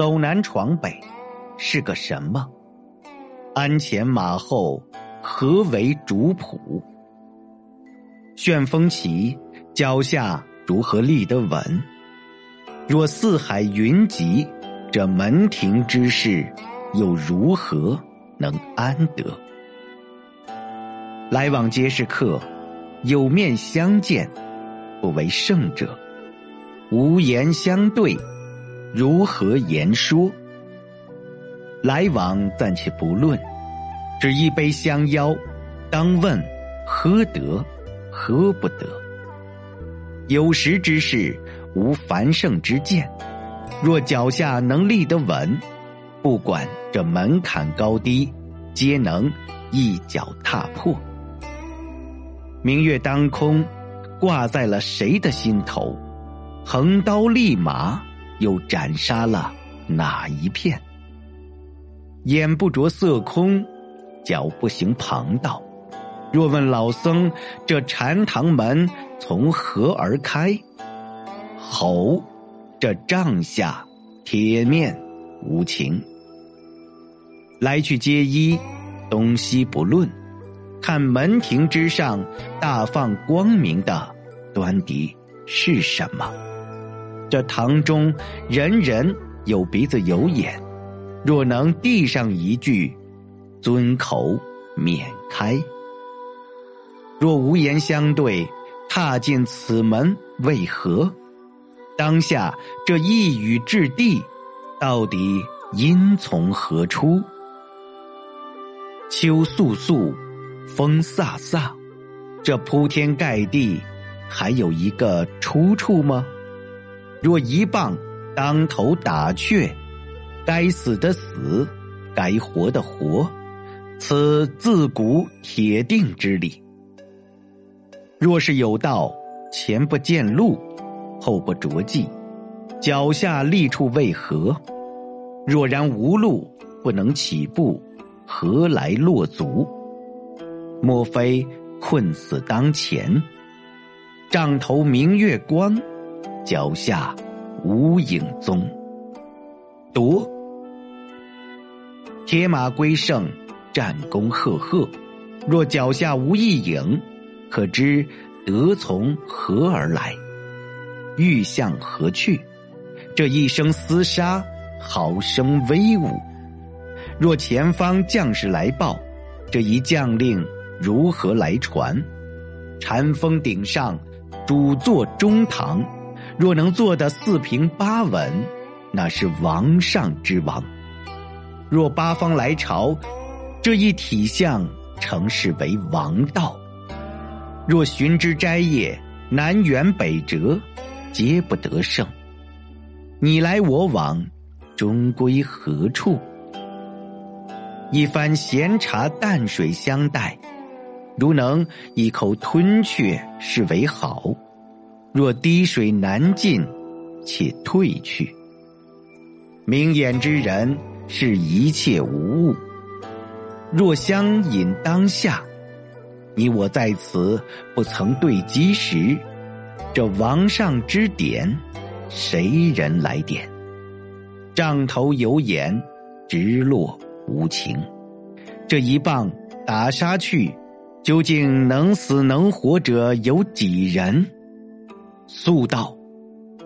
走南闯北，是个什么？鞍前马后，何为主仆？旋风起，脚下如何立得稳？若四海云集，这门庭之事，又如何能安得？来往皆是客，有面相见，不为胜者；无言相对，如何言说？来往暂且不论，只一杯相邀，当问喝得？喝不得。有识之士，无繁盛之见。若脚下能立得稳，不管这门槛高低，皆能一脚踏破。明月当空，挂在了谁的心头？横刀立马，又斩杀了哪一片？眼不着色空，脚不行旁道。若问老僧，这禅堂门从何而开？吼，这帐下铁面无情。来去皆依，东西不论。看门庭之上大放光明的端倪是什么？这堂中人人有鼻子有眼，若能递上一句，尊口免开。若无言相对，踏进此门为何？当下这一语掷地，到底因从何出？秋簌簌，风飒飒，这铺天盖地，还有一个出处吗？若一棒当头打却，该死的死，该活的活，此自古铁定之理。若是有道，前不见路，后不着迹，脚下立处为何？若然无路，不能起步，何来落足？莫非困死当前？帐头明月光，脚下无影踪。夺，铁马归胜，战功赫赫。若脚下无一影。可知得从何而来？欲向何去？这一声厮杀，好生威武。若前方将士来报，这一将令如何来传？禅峰顶上，主坐中堂，若能做得四平八稳，那是王上之王。若八方来朝，这一体相，成是为王道。若寻之摘叶，南辕北辙，皆不得胜。你来我往，终归何处？一番闲茶淡水相待，如能一口吞却，是为好；若滴水难进，且退去。明眼之人，是一切无物；若相引当下。你我在此不曾对机时，这王上之点，谁人来点？杖头有眼，直落无情。这一棒打杀去，究竟能死能活者有几人？速道，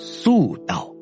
速道。